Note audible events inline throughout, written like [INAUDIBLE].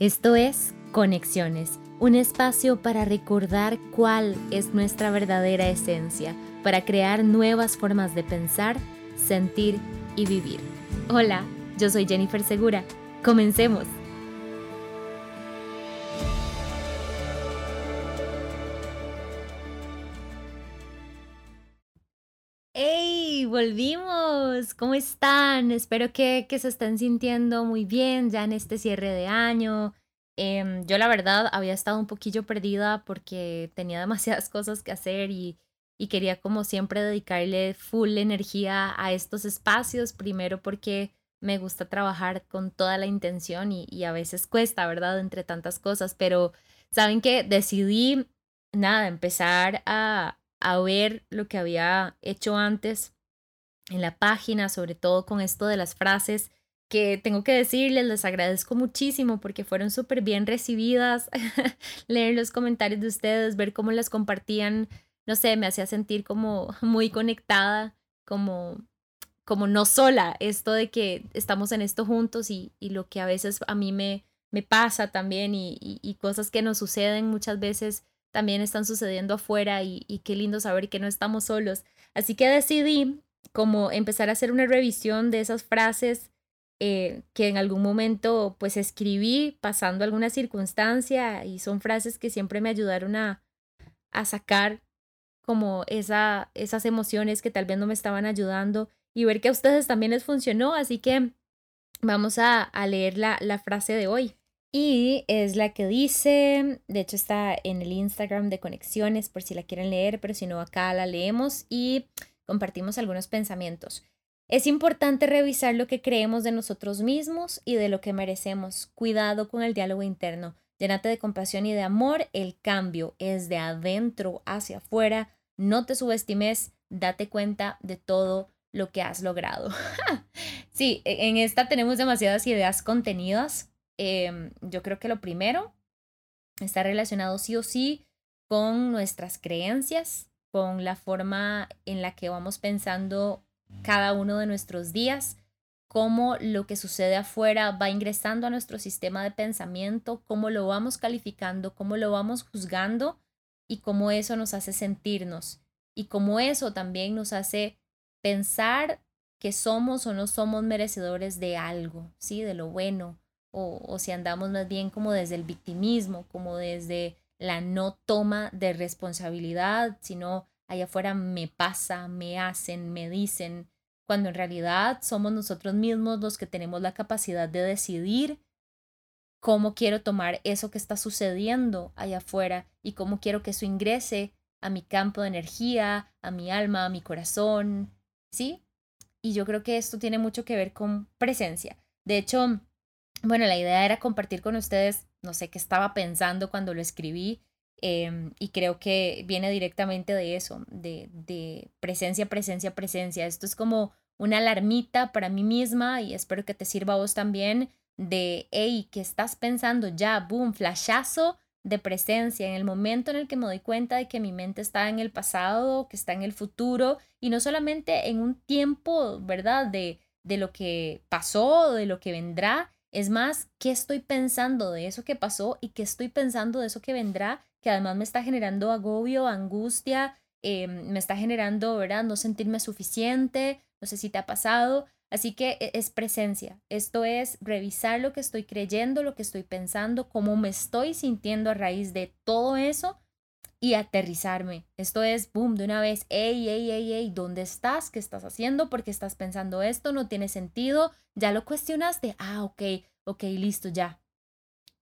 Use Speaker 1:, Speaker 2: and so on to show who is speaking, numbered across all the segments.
Speaker 1: Esto es Conexiones, un espacio para recordar cuál es nuestra verdadera esencia, para crear nuevas formas de pensar, sentir y vivir. Hola, yo soy Jennifer Segura. Comencemos. Volvimos. ¿Cómo están? Espero que, se estén sintiendo muy bien ya en este cierre de año. Em, yo la verdad había estado un poquillo perdida porque tenía [LAUGHS] demasiadas cosas que hacer y, y quería como siempre dedicarle full energía a estos espacios. Primero porque me gusta trabajar con toda la intención y, y a veces cuesta, ¿verdad? Entre tantas cosas, pero saben que decidí, nada, empezar a, a ver lo que había hecho antes en la página, sobre todo con esto de las frases que tengo que decirles, les agradezco muchísimo porque fueron súper bien recibidas, [LAUGHS] leer los comentarios de ustedes, ver cómo las compartían, no sé, me hacía sentir como [LAUGHS] muy conectada, como, como no sola, esto de que estamos en esto juntos y, y lo que a veces a mí me, me pasa también y, y cosas que nos suceden muchas veces también están sucediendo afuera y, qué lindo saber que no estamos solos. Así que decidí como empezar a hacer una revisión de esas frases eh, que en algún momento pues escribí pasando alguna circunstancia y son frases que siempre me ayudaron a, a sacar como esa, esas emociones que tal vez no me estaban ayudando y ver que a ustedes también les funcionó. Así que vamos a, a leer la, la frase de hoy. Y es la que dice, de hecho está en el Instagram de Conexiones por si la quieren leer, pero si no acá la leemos y compartimos algunos pensamientos. Es importante revisar lo que creemos de nosotros mismos y de lo que merecemos. Cuidado con el diálogo interno. Llénate de compasión y de amor. El cambio es de adentro hacia afuera. No te subestimes. Date cuenta de todo lo que has logrado. [LAUGHS] sí, e-, en esta tenemos demasiadas ideas contenidas Em, yo creo que lo primero está relacionado sí o sí con nuestras creencias, con la forma en la que vamos pensando cada uno de nuestros días, cómo lo que sucede afuera va ingresando a nuestro sistema de pensamiento, cómo lo vamos calificando, cómo lo vamos juzgando y cómo eso nos hace sentirnos y cómo eso también nos hace pensar que somos o no somos merecedores de algo, ¿sí? De lo bueno, o, si andamos más bien como desde el victimismo, como desde la no toma de responsabilidad, sino allá afuera me pasa, me hacen, me dicen, cuando en realidad somos nosotros mismos los que tenemos la capacidad de decidir cómo quiero tomar eso que está sucediendo allá afuera y cómo quiero que eso ingrese a mi campo de energía, a mi alma, a mi corazón, ¿sí? Y yo creo que esto tiene mucho que ver con presencia. De hecho, bueno, la idea era compartir con ustedes, no sé qué estaba pensando cuando lo escribí em, y creo que viene directamente de eso, de, de presencia, presencia, presencia. Esto es como una alarmita para mí misma y espero que te sirva a vos también de, hey, ¿qué estás pensando? Ya, boom, flashazo de presencia, en el momento en el que me doy cuenta de que mi mente está en el pasado, que está en el futuro y no solamente en un tiempo, ¿verdad? De, de lo que pasó, de lo que vendrá, es más, ¿qué estoy pensando de eso que pasó y qué estoy pensando de eso que vendrá? Que además me está generando agobio, angustia, eh, me está generando, ¿verdad? No sentirme suficiente, no sé si te ha pasado. Así que e, es presencia. Esto es revisar lo que estoy creyendo, lo que estoy pensando, cómo me estoy sintiendo a raíz de todo eso y aterrizarme. Esto es, boom, de una vez, ey, ey, ey, ey, ¿dónde estás? ¿Qué estás haciendo? ¿Por qué estás pensando esto? No tiene sentido. ¿Ya lo cuestionaste? Ah, ok, ok, listo, ya.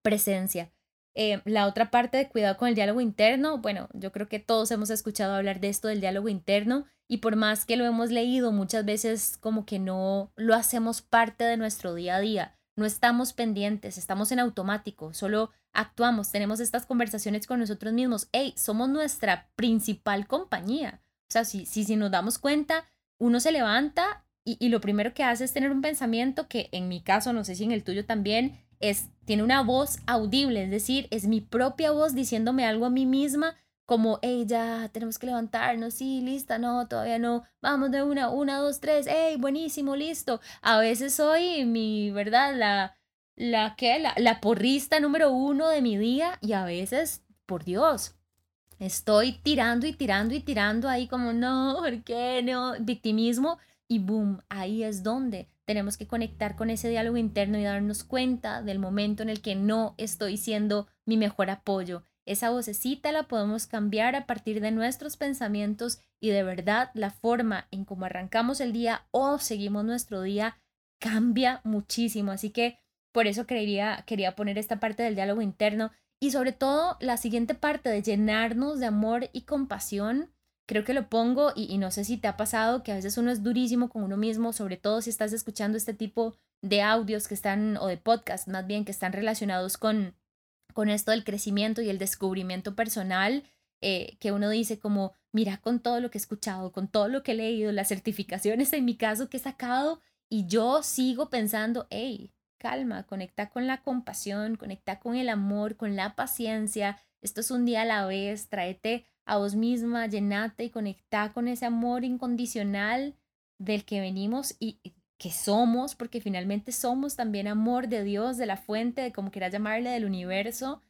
Speaker 1: Presencia. Eh, la otra parte de cuidado con el diálogo interno, bueno, yo creo que todos hemos escuchado hablar de esto del diálogo interno y por más que lo hemos leído, muchas veces como que no lo hacemos parte de nuestro día a día no estamos pendientes, estamos en automático, solo actuamos, tenemos estas conversaciones con nosotros mismos. Hey, somos nuestra principal compañía. O sea, si, si, si nos damos cuenta, uno se levanta y, y, lo primero que hace es tener un pensamiento que en mi caso, no sé si en el tuyo también, es, tiene una voz audible, es decir, es mi propia voz diciéndome algo a mí misma como, hey, ya, tenemos que levantarnos, sí, lista, no, todavía no, vamos de una, una, dos, tres, hey, buenísimo, listo. A veces soy mi, ¿verdad? La, la que la, la porrista número uno de mi día y a veces, por Dios, estoy tirando y tirando y tirando ahí como no, ¿por qué no? Victimismo y boom, ahí es donde tenemos que conectar con ese diálogo interno y darnos cuenta del momento en el que no estoy siendo mi mejor apoyo. Esa vocecita la podemos cambiar a partir de nuestros pensamientos y de verdad la forma en cómo arrancamos el día o seguimos nuestro día cambia muchísimo. Así que por eso quería, quería poner esta parte del diálogo interno y sobre todo la siguiente parte de llenarnos de amor y compasión. Creo que lo pongo y, no sé si te ha pasado que a veces uno es durísimo con uno mismo, sobre todo si estás escuchando este tipo de audios que están, o de podcast más bien, que están relacionados con, con esto del crecimiento y el descubrimiento personal, eh, que uno dice como, mira con todo lo que he escuchado, con todo lo que he leído, las certificaciones en mi caso que he sacado, y yo sigo pensando, hey, calma, conecta con la compasión, conecta con el amor, con la paciencia. Esto es un día a la vez, tráete a vos misma, llenate y conecta con ese amor incondicional del que venimos y que somos, porque finalmente somos también amor de Dios, de la fuente, de como quieras llamarle, del universo.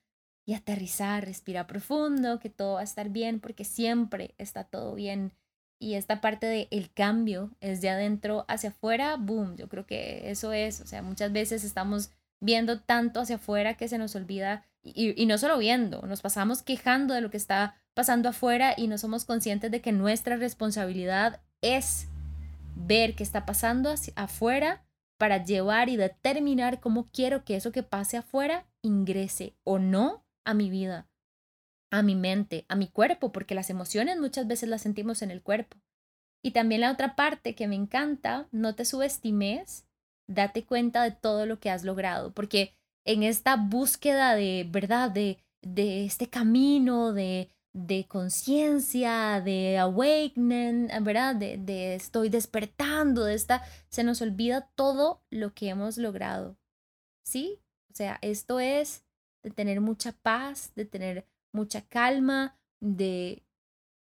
Speaker 1: Y aterrizar, respira profundo, que todo va a estar bien, porque siempre está todo bien y esta parte de el cambio es de adentro hacia afuera, boom, yo creo que eso es, o sea, muchas veces estamos viendo tanto hacia afuera que se nos olvida, y, y no solo viendo, nos pasamos quejando de lo que está pasando afuera y no somos conscientes de que nuestra responsabilidad es ver qué está pasando hacia afuera para llevar y determinar cómo quiero que eso que pase afuera ingrese o no a mi vida a mi mente, a mi cuerpo, porque las emociones muchas veces las sentimos en el cuerpo. Y también la otra parte que me encanta, no te subestimes, date cuenta de todo lo que has logrado, porque en esta búsqueda de verdad, de, de este camino, de, de conciencia, de awakening, ¿verdad? De, de estoy despertando, de esta, se nos olvida todo lo que hemos logrado. ¿Sí? O sea, esto es de tener mucha paz, de tener mucha calma, de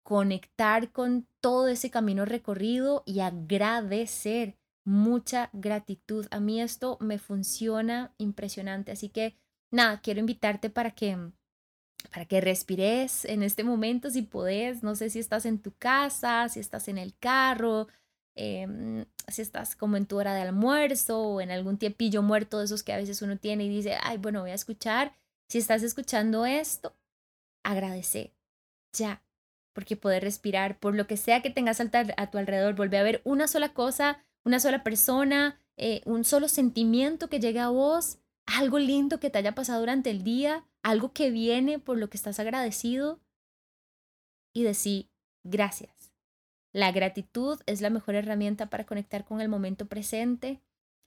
Speaker 1: conectar con todo ese camino recorrido y agradecer, mucha gratitud. A mí esto me funciona impresionante, así que nada, quiero invitarte para que para que respires en este momento si podés, no sé si estás en tu casa, si estás en el carro, em, si estás como en tu hora de almuerzo o en algún tiempillo muerto de esos que a veces uno tiene y dice, ay, bueno, voy a escuchar. Si estás escuchando esto, agradecer ya, porque poder respirar, por lo que sea que tengas a tu alrededor, volver a ver una sola cosa, una sola persona, eh, un solo sentimiento que llegue a vos, algo lindo que te haya pasado durante el día, algo que viene por lo que estás agradecido y decir gracias. La gratitud es la mejor herramienta para conectar con el momento presente.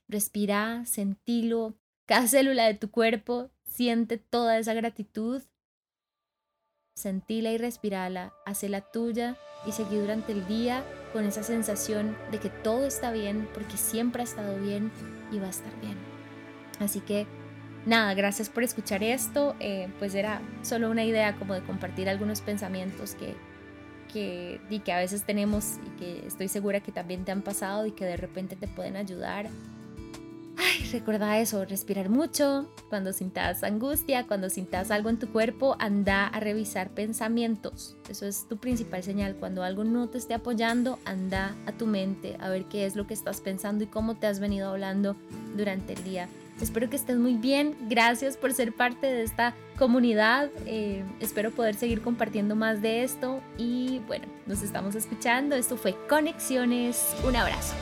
Speaker 1: Respira, sentilo, cada [LAUGHS] célula de tu cuerpo siente toda esa gratitud sentila y respirala, la tuya y seguí durante el día con esa sensación de que todo está bien porque siempre ha estado bien y va a estar bien. Así que nada, gracias por escuchar esto. Eh, pues era solo una idea como de compartir algunos pensamientos que, que, y que a veces tenemos y que estoy segura que también te han pasado y que de repente te pueden ayudar Ay, recuerda eso, respirar mucho. Cuando sintas angustia, cuando sintas algo en tu cuerpo, anda a revisar pensamientos. Eso es tu principal señal. Cuando algo no te esté apoyando, anda a tu mente a ver qué es lo que estás pensando y cómo te has venido hablando durante el día. Espero que estés muy bien. Gracias por ser parte de esta comunidad. Eh, espero poder seguir compartiendo más de esto. Y bueno, nos estamos escuchando. Esto fue Conexiones. Un abrazo.